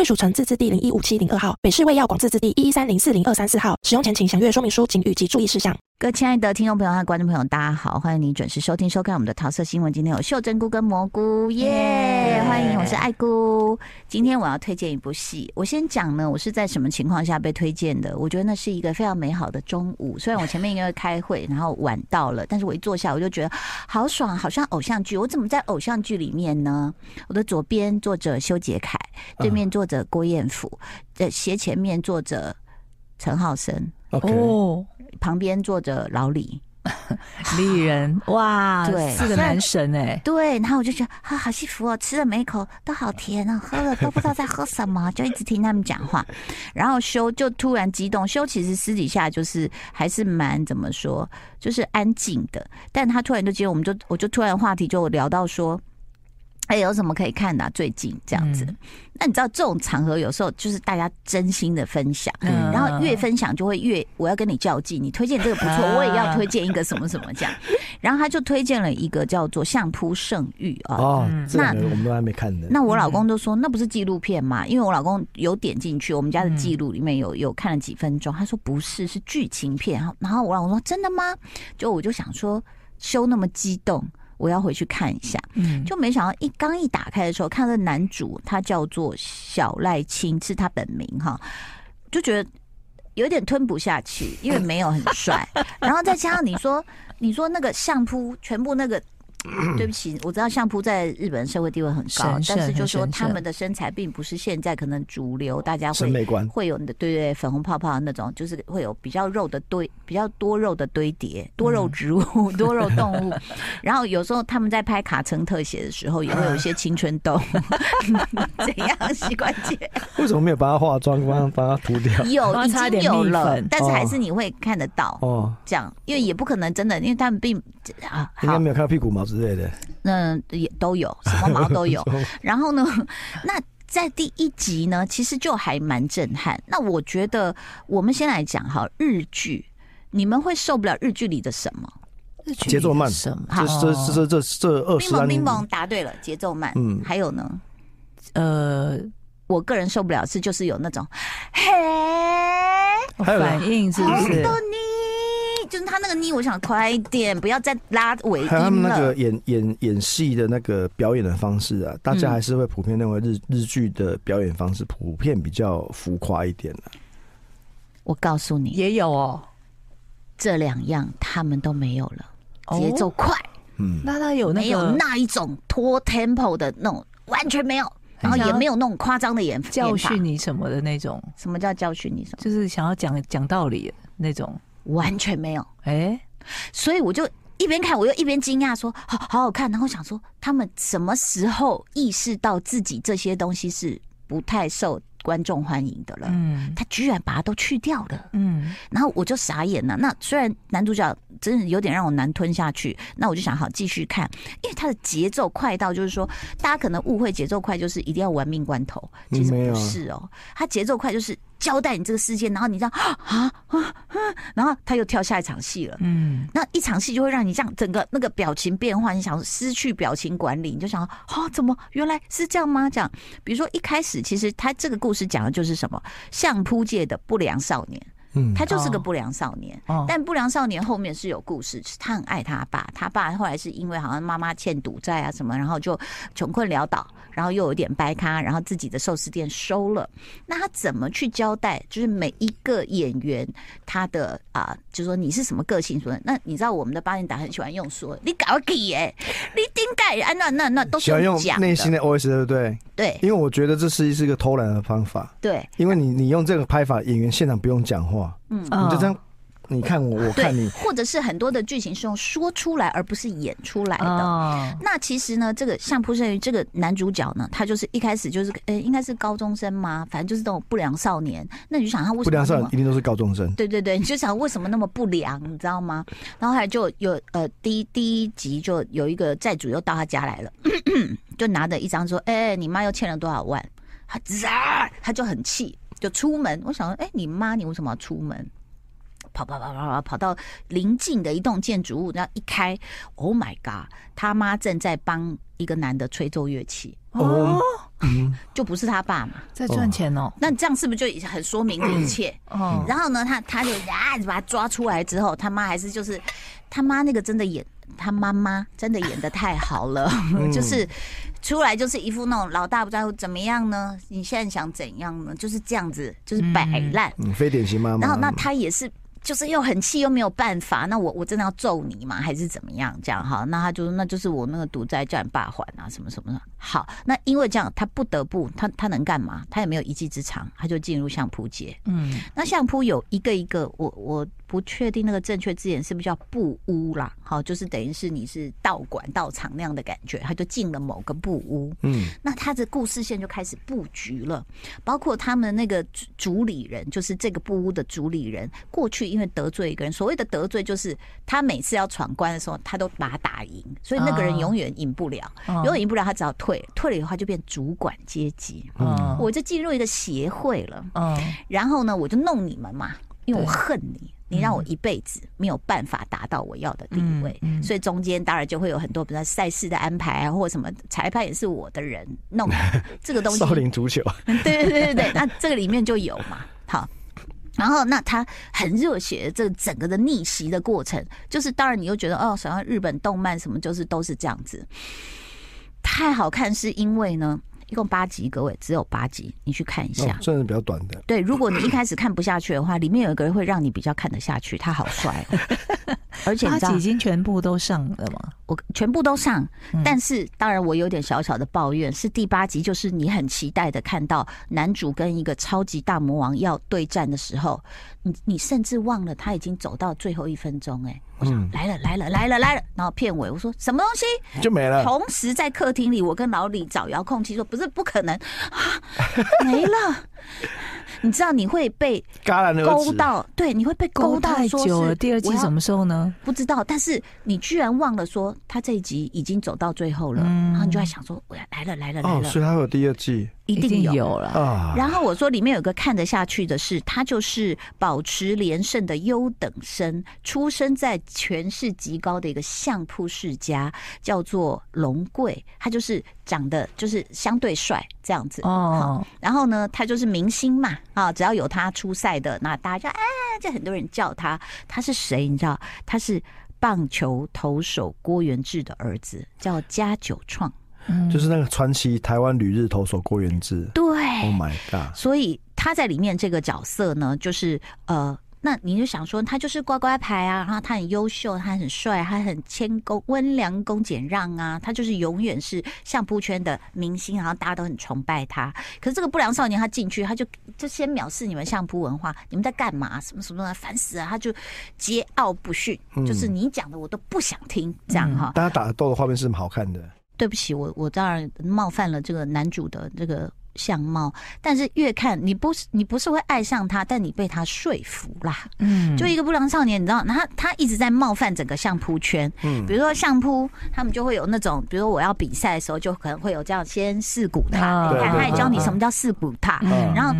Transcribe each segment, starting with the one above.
贵属城自治地零一五七零二号，北市卫药广自治第一一三零四零二三四号。使用前请详阅说明书、警语及注意事项。各位亲爱的听众朋友和观众朋友，大家好，欢迎你准时收听收看我们的桃色新闻。今天有秀珍菇跟蘑菇，耶、yeah, yeah！欢迎，我是爱菇。今天我要推荐一部戏。我先讲呢，我是在什么情况下被推荐的？我觉得那是一个非常美好的中午。虽然我前面因为开会，然后晚到了，但是我一坐下我就觉得好爽，好像偶像剧。我怎么在偶像剧里面呢？我的左边坐着修杰楷，对面坐着郭彦甫，在斜前面坐着陈浩森。哦、okay.，旁边坐着老李，李仁，哇，对，是个男神哎，对，然后我就觉得啊，好幸福哦，吃了每一口都好甜啊，喝了都不知道在喝什么，就一直听他们讲话，然后修就突然激动，修其实私底下就是还是蛮怎么说，就是安静的，但他突然就接，我们就我就突然话题就聊到说。哎，有什么可以看的、啊？最近这样子、嗯，那你知道这种场合有时候就是大家真心的分享，嗯、然后越分享就会越我要跟你较劲。你推荐这个不错、啊，我也要推荐一个什么什么这样。然后他就推荐了一个叫做《相扑圣域》啊。哦，那我们都还没看呢。那我老公就说那不是纪录片嘛？因为我老公有点进去，我们家的记录里面有有看了几分钟。他说不是，是剧情片。然后我老公说真的吗？就我就想说，修那么激动。我要回去看一下，就没想到一刚一打开的时候，看到男主他叫做小赖青，是他本名哈，就觉得有点吞不下去，因为没有很帅，然后再加上你说你说那个相扑全部那个。对不起，我知道相扑在日本社会地位很高，但是就说他们的身材并不是现在可能主流，大家会会有的对对粉红泡泡的那种，就是会有比较肉的堆，比较多肉的堆叠，多肉植物、多肉动物。然后有时候他们在拍卡称特写的时候，也会有一些青春痘。怎样？膝关节？为什么没有帮他化妆，帮他帮他涂掉？有，已经有了，但是还是你会看得到哦。这样，因为也不可能真的，因为他们并啊，应该没有看到屁股毛。之类的，那，也都有，什么毛都有。然后呢，那在第一集呢，其实就还蛮震撼。那我觉得，我们先来讲哈，日剧，你们会受不了日剧里的什么？节奏慢，什么？这这这这这二十。冰萌答对了，节奏慢。嗯，还有呢？呃，我个人受不了是就是有那种，嘿，反应是不是？就是他那个妮，我想快一点，不要再拉尾音了。还有他们那个演演演戏的那个表演的方式啊，大家还是会普遍认为日日剧的表演方式普遍比较浮夸一点的、啊。我告诉你，也有哦，这两样他们都没有了，节奏快，嗯，那他有那个、没有那一种拖 tempo 的那种，完全没有，然后也没有那种夸张的演教训你什么的那种。什么叫教训你什么？就是想要讲讲道理那种。完全没有，哎、欸，所以我就一边看，我又一边惊讶，说好好好看，然后想说他们什么时候意识到自己这些东西是不太受观众欢迎的了？嗯，他居然把它都去掉了，嗯，然后我就傻眼了。那虽然男主角真的有点让我难吞下去，那我就想好继续看，因为他的节奏快到就是说，大家可能误会节奏快就是一定要玩命关头，其实不是哦，他节奏快就是。交代你这个事件，然后你这样啊啊 啊，然后他又跳下一场戏了。嗯，那一场戏就会让你这样整个那个表情变化，你想失去表情管理，你就想啊，怎么原来是这样吗？这样，比如说一开始其实他这个故事讲的就是什么相扑界的不良少年。嗯，他就是个不良少年，哦，但不良少年后面是有故事，他很爱他爸，他爸后来是因为好像妈妈欠赌债啊什么，然后就穷困潦倒，然后又有点掰咖，然后自己的寿司店收了。那他怎么去交代？就是每一个演员他的啊，就是说你是什么个性说？那你知道我们的八点档很喜欢用说你搞给耶，你顶盖啊，那那那都是讲的。喜欢用内心的 OS 对不对？对，因为我觉得这是是一个偷懒的方法。对，因为你你用这个拍法，演员现场不用讲话。嗯，你就这样你看我，我看你，或者是很多的剧情是用说出来而不是演出来的。哦、那其实呢，这个相扑胜于这个男主角呢，他就是一开始就是呃、欸，应该是高中生吗，反正就是这种不良少年。那你就想他为什么不良少年一定都是高中生？对对对，你就想为什么那么不良，你知道吗？然后后来就有呃，第一第一集就有一个债主又到他家来了，就拿着一张说：“哎、欸，你妈又欠了多少万？”他啊，他就很气，就出门。我想说：“哎、欸，你妈，你为什么要出门？”跑跑跑跑跑跑到邻近的一栋建筑物，然后一开，Oh my god！他妈正在帮一个男的吹奏乐器哦，就不是他爸嘛，在赚钱哦。那这样是不是就已经很说明了一切？哦。然后呢，他他就啊，把他抓出来之后，他妈还是就是他妈那个真的演他妈妈真的演的太好了，就是出来就是一副那种老大不在乎怎么样呢？你现在想怎样呢？就是这样子，就是摆烂，嗯，非典型妈妈。然后那他也是。就是又很气又没有办法，那我我真的要揍你吗？还是怎么样？这样哈，那他就那就是我那个赌债叫你爸还啊，什么什么的。好，那因为这样，他不得不，他他能干嘛？他也没有一技之长，他就进入相扑界。嗯，那相扑有一个一个，我我。不确定那个正确字眼是不是叫布屋啦？好，就是等于是你是道馆道场那样的感觉，他就进了某个布屋。嗯，那他的故事线就开始布局了，包括他们那个主理人，就是这个布屋的主理人，过去因为得罪一个人，所谓的得罪就是他每次要闯关的时候，他都把他打赢，所以那个人永远赢不了，永远赢不了，他只要退，退了以后他就变主管阶级。嗯，我就进入一个协会了。嗯，然后呢，我就弄你们嘛，因为我恨你。你让我一辈子没有办法达到我要的地位，嗯嗯、所以中间当然就会有很多，比如说赛事的安排啊，或者什么裁判也是我的人弄 这个东西。少林足球，对对对对对，那这个里面就有嘛。好，然后那他很热血，这个整个的逆袭的过程，就是当然你又觉得哦，好像日本动漫什么就是都是这样子，太好看，是因为呢。一共八集，各位只有八集，你去看一下，算是比较短的。对，如果你一开始看不下去的话，里面有一个人会让你比较看得下去，他好帅，而且八集已经全部都上了吗？我全部都上，但是当然我有点小小的抱怨，是第八集，就是你很期待的看到男主跟一个超级大魔王要对战的时候，你你甚至忘了他已经走到最后一分钟，哎。我想来了来了来了来了，然后片尾我说什么东西就没了。同时在客厅里，我跟老李找遥控器说，不是不可能啊，没了。你知道你会被勾到，对，你会被勾到。太久了，第二季什么时候呢？不知道，但是你居然忘了说他这一集已经走到最后了，然后你就在想说，我要来了来了来了，所以他有第二季。一定有，有了。然后我说里面有个看得下去的是，他就是保持连胜的优等生，出生在权势极高的一个相扑世家，叫做龙贵。他就是长得就是相对帅这样子哦。然后呢，他就是明星嘛啊，只要有他出赛的，那大家就哎，就很多人叫他。他是谁？你知道？他是棒球投手郭元志的儿子，叫加九创。就是那个传奇台湾旅日投手郭源治，对，Oh my god！所以他在里面这个角色呢，就是呃，那你就想说他就是乖乖牌啊，然后他很优秀，他很帅，他很谦恭、温良恭俭让啊，他就是永远是相扑圈的明星，然后大家都很崇拜他。可是这个不良少年他进去，他就就先藐视你们相扑文化，你们在干嘛？什么什么的，烦死了！他就桀骜不驯，嗯、就是你讲的我都不想听，这样哈。大家打斗的画面是很好看的。对不起，我我当然冒犯了这个男主的这个相貌，但是越看你不是你不是会爱上他，但你被他说服啦。嗯，就一个不良少年，你知道，他他一直在冒犯整个相扑圈。嗯，比如说相扑，他们就会有那种，比如说我要比赛的时候，就可能会有这样先四股踏，哦、他也教你什么叫四股踏，嗯、然后。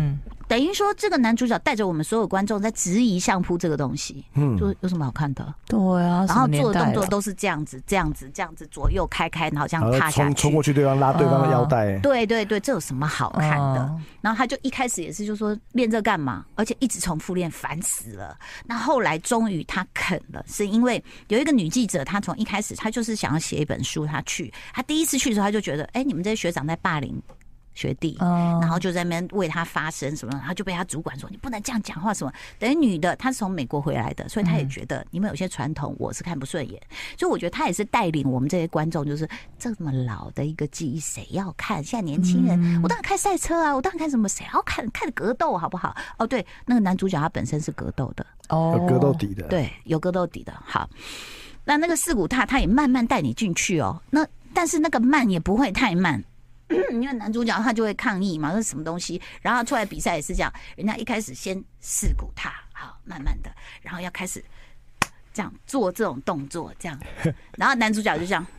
等于说，这个男主角带着我们所有观众在质疑相扑这个东西，嗯，就有什么好看的？对啊，然后做的动作都是这样子，这样子，这样子，左右开开，然后这样踏下去，冲过去对方拉对方的腰带。对对对，这有什么好看的？然后他就一开始也是就说练这干嘛？而且一直重复练，烦死了。那后来终于他肯了，是因为有一个女记者，她从一开始她就是想要写一本书，她去，她第一次去的时候，她就觉得，哎，你们这些学长在霸凌。学弟，哦然后就在那边为他发声什么，然后就被他主管说你不能这样讲话什么。等于女的她是从美国回来的，所以她也觉得你们有些传统我是看不顺眼，所以我觉得她也是带领我们这些观众，就是这么老的一个记忆谁要看？现在年轻人，我当然看赛车啊，我当然看什么谁要看看格斗好不好？哦，对，那个男主角他本身是格斗的。哦有格斗底的，，对，有格斗底的。好，那那个四股踏，他也慢慢带你进去哦。那但是那个慢也不会太慢，因为男主角他就会抗议嘛，那是什么东西？然后出来比赛也是这样，人家一开始先四股踏，好，慢慢的，然后要开始这样做这种动作，这样，然后男主角就这样。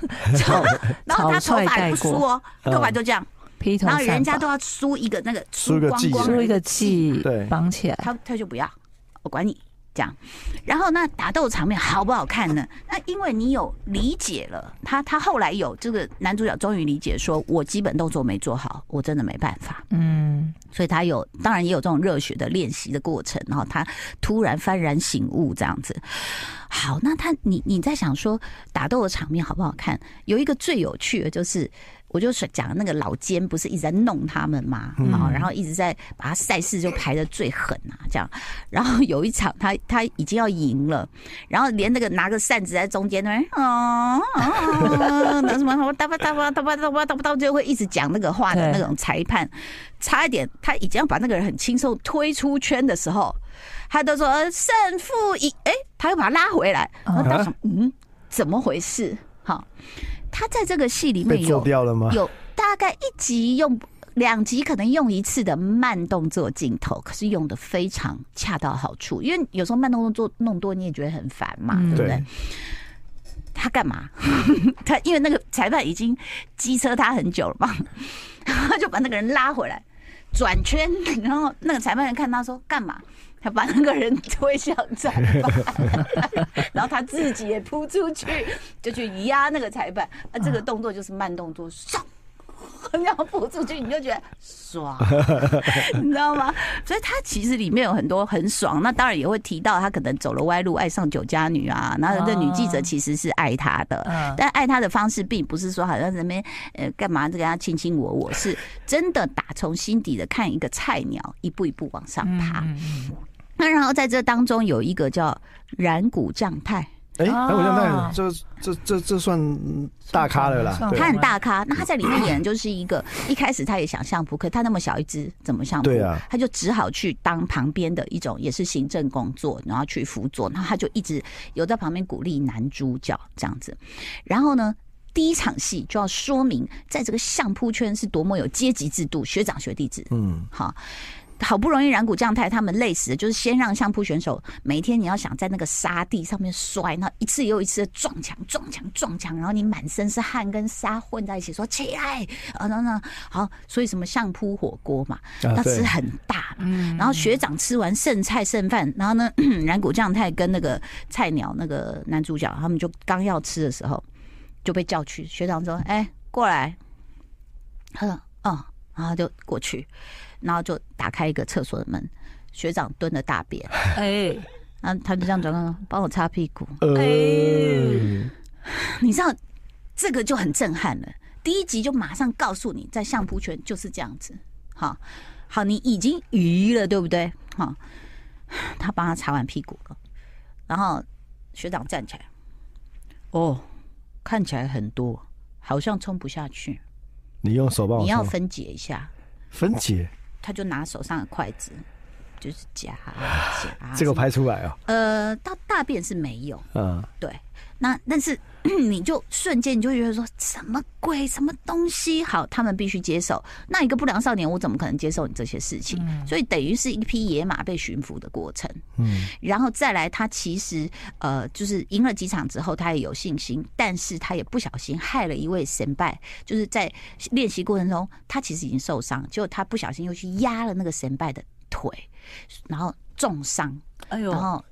然后他头发也不梳哦，头发就这样，披头然后人家都要梳一个那个梳个髻光光的梳一个髻，对绑起来。他他就不要，我管你这样。然后那打斗场面好不好看呢？那因为你有理解了，他他后来有这个男主角终于理解说，我基本动作没做好，我真的没办法。嗯，所以他有，当然也有这种热血的练习的过程，然后他突然幡然醒悟这样子。好，那他你你在想说打斗的场面好不好看？有一个最有趣的就是。我就讲那个老奸不是一直在弄他们嘛，啊，然后一直在把他赛事就排的最狠啊，这样。然后有一场他他已经要赢了，然后连那个拿个扇子在中间那边啊，拿什么什么哒吧哒吧哒吧哒吧哒吧哒，就会一直讲那个话的那种裁判，差一点他已经要把那个人很轻松推出圈的时候，他都说胜负已，哎，他又把他拉回来，然后他说嗯，怎么回事？好。他在这个戏里面有有大概一集用两集，可能用一次的慢动作镜头，可是用的非常恰到好处。因为有时候慢动作弄多，你也觉得很烦嘛，对不对？他干嘛？他因为那个裁判已经机车他很久了嘛，他就把那个人拉回来转圈，然后那个裁判员看他说干嘛？他把那个人推向裁判，然后他自己也扑出去，就去压那个裁判。啊，这个动作就是慢动作，唰，然后扑出去，你就觉得爽，你知道吗？所以他其实里面有很多很爽。那当然也会提到他可能走了歪路，爱上酒家女啊。然后这女记者其实是爱他的，但爱他的方式并不是说好像在那边呃干嘛，这个他卿卿我我，是真的打从心底的看一个菜鸟一步一步往上爬。那然后在这当中有一个叫染谷将太，哎，染谷将太，这这这这算大咖了啦，他很大咖。那他在里面演的就是一个一开始他也想相扑，可他那么小一只怎么相扑？对啊，他就只好去当旁边的一种也是行政工作，然后去辅佐。然后他就一直有在旁边鼓励男主角这样子。然后呢，第一场戏就要说明在这个相扑圈是多么有阶级制度，学长学弟制。嗯，好。好不容易染谷将太他们累死的，就是先让相扑选手每天你要想在那个沙地上面摔，那一次又一次的撞墙、撞墙、撞墙，然后你满身是汗跟沙混在一起，说起来啊，那那好，所以什么相扑火锅嘛，要吃很大嘛，然后学长吃完剩菜剩饭，然后呢，染谷将太跟那个菜鸟那个男主角他们就刚要吃的时候就被叫去，学长说：“哎、欸，过来。”他说：“哦。”然后就过去。然后就打开一个厕所的门，学长蹲了大便，哎，然后他就这样转过来，帮我擦屁股，哎，你知道这个就很震撼了。第一集就马上告诉你，在相扑圈就是这样子，好，好，你已经鱼了，对不对？好，他帮他擦完屁股了，然后学长站起来，哦，看起来很多，好像冲不下去，你用手帮我，你要分解一下，分解。他就拿手上的筷子，就是夹夹。这个拍出来哦。呃，到大便是没有。嗯，对。那但是 你就瞬间你就觉得说什么鬼什么东西？好，他们必须接受。那一个不良少年，我怎么可能接受你这些事情？嗯、所以等于是一匹野马被驯服的过程。嗯，然后再来，他其实呃，就是赢了几场之后，他也有信心，但是他也不小心害了一位神拜，就是在练习过程中，他其实已经受伤，结果他不小心又去压了那个神拜的腿，然后重伤。哎呦，然后。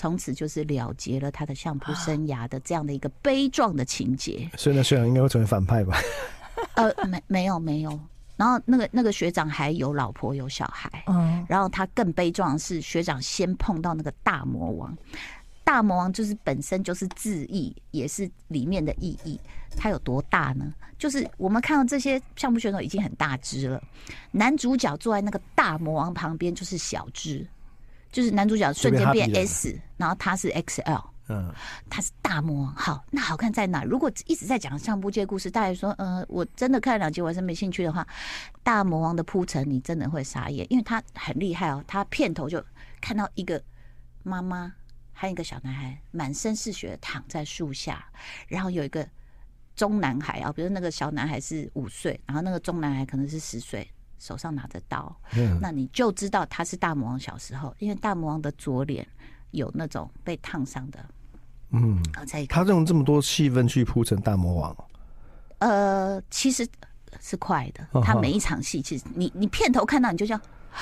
从此就是了结了他的相扑生 涯的这样的一个悲壮的情节。所以呢学长应该会成为反派吧？呃，没没有没有。然后那个那个学长还有老婆有小孩。嗯。然后他更悲壮的是，学长先碰到那个大魔王，大魔王就是本身就是字义，也是里面的意义。它有多大呢？就是我们看到这些相扑选手已经很大只了，男主角坐在那个大魔王旁边就是小只，就是男主角瞬间变 S，然后他是 XL。嗯，他是大魔王。好，那好看在哪？如果一直在讲相扑界故事，大家说，呃，我真的看了两集，我还是没兴趣的话，大魔王的铺陈你真的会傻眼，因为他很厉害哦。他片头就看到一个妈妈还有一个小男孩满身是血躺在树下，然后有一个中男孩啊，比如那个小男孩是五岁，然后那个中男孩可能是十岁，手上拿着刀，嗯，那你就知道他是大魔王小时候，因为大魔王的左脸有那种被烫伤的。嗯，他用这么多戏份去铺成大魔王，呃，其实是快的。他每一场戏，其实你你片头看到你就叫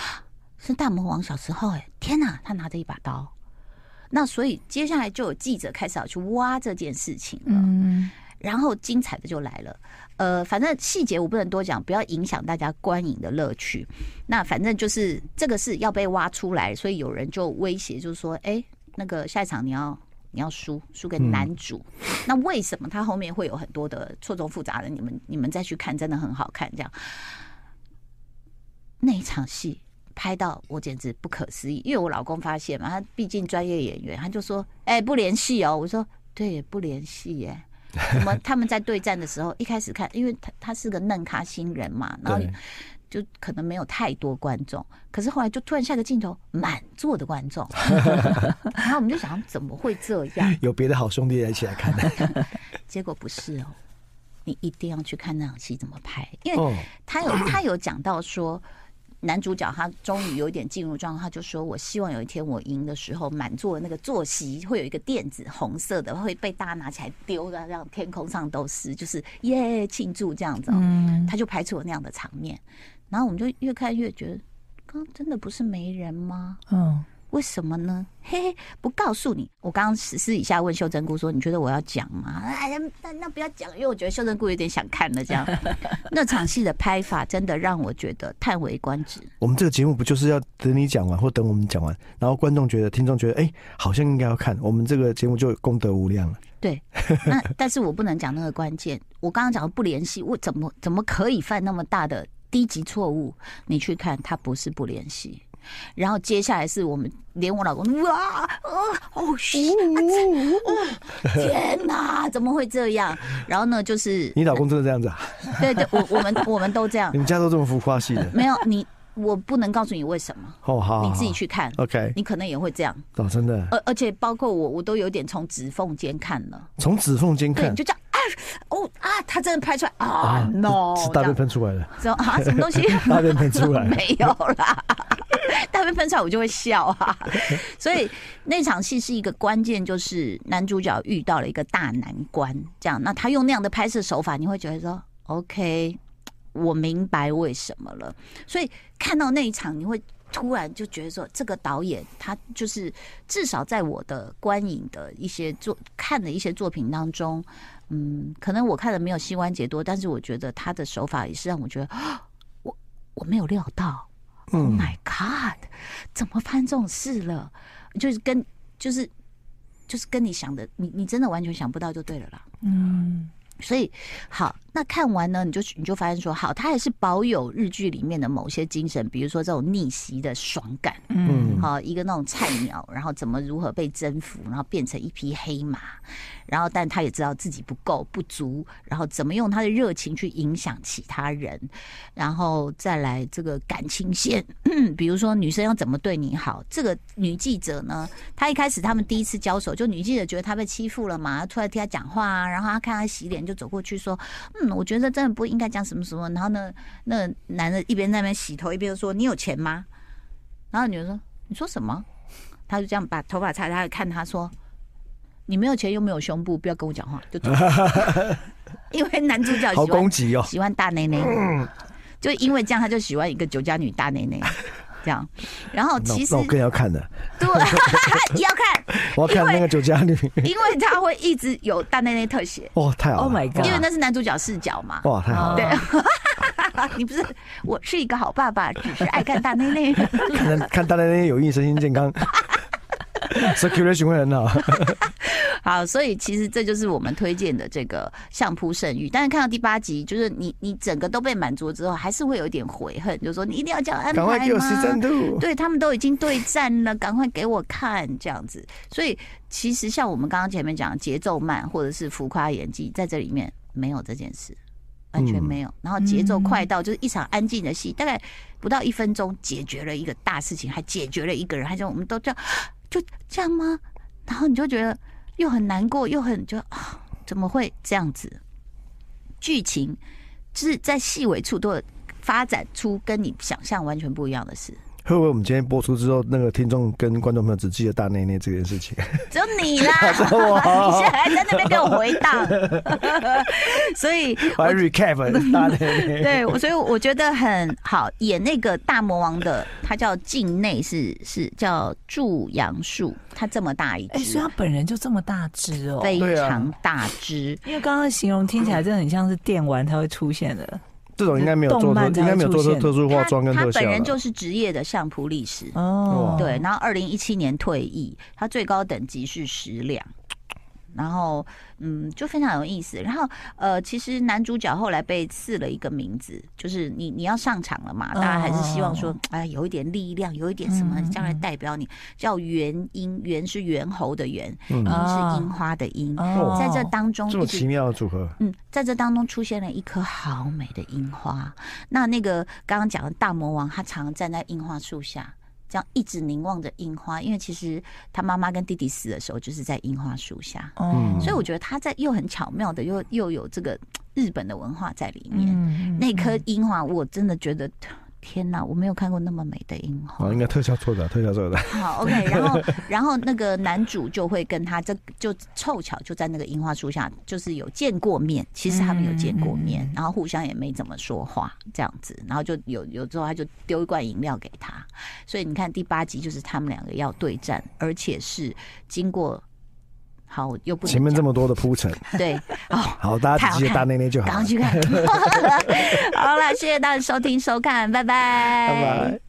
是大魔王小时候，哎，天哪，他拿着一把刀。那所以接下来就有记者开始要去挖这件事情了。嗯，然后精彩的就来了。呃，反正细节我不能多讲，不要影响大家观影的乐趣。那反正就是这个是要被挖出来，所以有人就威胁，就是说，哎，那个下一场你要。你要输输给男主，嗯，那为什么他后面会有很多的错综复杂的？你们你们再去看，真的很好看。这样那一场戏拍到我简直不可思议，因为我老公发现嘛，他毕竟专业演员，他就说：“哎，不联系哦。”我说：“对，不联系耶。”什么？他们在对战的时候，一开始看，因为他他是个嫩咖新人嘛，然后。就可能没有太多观众，可是后来就突然下个镜头，满座的观众，然后我们就想，怎么会这样？有别的好兄弟一起来看的，结果不是哦，你一定要去看那场戏怎么拍，因为他有他有讲到说，男主角他终于有一点进入状态，他就说，我希望有一天我赢的时候，满座的那个坐席会有一个垫子，红色的会被大家拿起来丢的，让天空上都是，就是耶庆祝这样子，嗯，他就拍出了那样的场面。然后我们就越看越觉得，刚刚真的不是没人吗？嗯，为什么呢？嘿嘿，不告诉你。我刚刚私私底下问秀珍姑说：“你觉得我要讲吗？”哎呀，那那不要讲，因为我觉得秀珍姑有点想看了。这样，那场戏的拍法真的让我觉得叹为观止。我们这个节目不就是要等你讲完，或等我们讲完，然后观众觉得、听众觉得，哎，好像应该要看，我们这个节目就功德无量了。对，那但是我不能讲那个关键。我刚刚讲的不联系，我怎么怎么可以犯那么大的？低级错误，你去看，他不是不联系。然后接下来是我们连我老公哇哦哦天哪，怎么会这样？然后呢，就是你老公真的这样子啊？对对，我我们我们都这样。你们家都这么浮夸系的？没有你，我不能告诉你为什么。哦好，你自己去看。OK，你可能也会这样。哦，真的。而而且包括我，我都有点从指缝间看了。从指缝间看，就这样啊。哦啊，他真的拍出来啊！no，大便喷出来了。什么啊？什么东西？大便喷出来？没有啦，大便喷出来我就会笑啊。所以那场戏是一个关键，就是男主角遇到了一个大难关，这样。那他用那样的拍摄手法，你会觉得说，OK，我明白为什么了。所以看到那一场，你会。突然就觉得说，这个导演他就是至少在我的观影的一些作看的一些作品当中，嗯，可能我看的没有膝关节多，但是我觉得他的手法也是让我觉得，我我没有料到，Oh my God，怎么发生这种事了？就是跟就是就是跟你想的，你你真的完全想不到就对了啦，嗯。所以好，那看完呢，你就你就发现说，好，他还是保有日剧里面的某些精神，比如说这种逆袭的爽感，嗯，好，一个那种菜鸟，然后怎么如何被征服，然后变成一匹黑马。然后，但他也知道自己不够不足，然后怎么用他的热情去影响其他人，然后再来这个感情线，比如说女生要怎么对你好。这个女记者呢，她一开始他们第一次交手，就女记者觉得她被欺负了嘛，突然替她讲话啊，然后她看她洗脸，就走过去说：“嗯，我觉得真的不应该讲什么什么。”然后呢，那男的一边在那边洗头，一边说：“你有钱吗？”然后女人说：“你说什么？”他就这样把头发擦擦，看他说。你没有钱又没有胸部，不要跟我讲话，就走。因为男主角喜欢好攻击哦，喜欢大内内，就因为这样，他就喜欢一个酒家女大内内，这样。然后其实我更要看的，对，要看，我要看那个酒家女，因为他会一直有大内内特写。哦，太好了，Oh my God，因为那是男主角视角嘛。哇，太好了。对，你不是，我是一个好爸爸，只是爱看大内内。看看大内内有益身心健康。，circulation 会很好。好，所以其实这就是我们推荐的这个相扑圣域。但是看到第八集，就是你你整个都被满足之后，还是会有一点悔恨，就是说你一定要这样安排吗？赶快给我时间度。对，他们都已经对战了，赶快给我看这样子。所以其实像我们刚刚前面讲的节奏慢或者是浮夸演技，在这里面没有这件事。完全没有，然后节奏快到就是一场安静的戏，大概不到一分钟解决了一个大事情，还解决了一个人，还说我们都这样，就这样吗？然后你就觉得又很难过，又很就啊，怎么会这样子？剧情就是在细微处都有发展出跟你想象完全不一样的事。会不会我们今天播出之后，那个听众跟观众朋友只记得大内内这件事情？只有你啦！你现在还在那边给我回荡，所以我还 recap 大内内。对，所以我觉得很好。演那个大魔王的，他叫境内，是是叫祝杨树，他这么大一只，哎、欸，所以他本人就这么大只哦，非常大只。因为刚刚形容听起来真的很像是电玩才会出现的。这种应该没有做，应该没有做出特殊化妆跟特效。他本人就是职业的相扑力士哦，对，然后二零一七年退役，他最高等级是十两。然后，嗯，就非常有意思。然后，呃，其实男主角后来被赐了一个名字，就是你你要上场了嘛，大家还是希望说，哎，有一点力量，有一点什么将来代表你，叫元樱，元是猿猴的猿，樱是樱花的樱。在这当中，这么奇妙的组合。嗯，在这当中出现了一颗好美的樱花。那那个刚刚讲的大魔王，他常常站在樱花树下。这样一直凝望着樱花，因为其实他妈妈跟弟弟死的时候就是在樱花树下，嗯，所以我觉得他在又很巧妙的又又有这个日本的文化在里面。嗯，那颗樱花我真的觉得。天哪，我没有看过那么美的樱花。哦，应该特效做的，特效做的。好，OK，然后，然后那个男主就会跟他这就凑巧就在那个樱花树下，就是有见过面。其实他们有见过面，然后互相也没怎么说话，这样子，然后就有有之后他就丢一罐饮料给他。所以你看第八集就是他们两个要对战，而且是经过。好，又不前面这么多的铺陈，对，哦，好，大家直接大内内就好，赶快去看。好了，谢谢大家收听收看，拜拜，拜拜。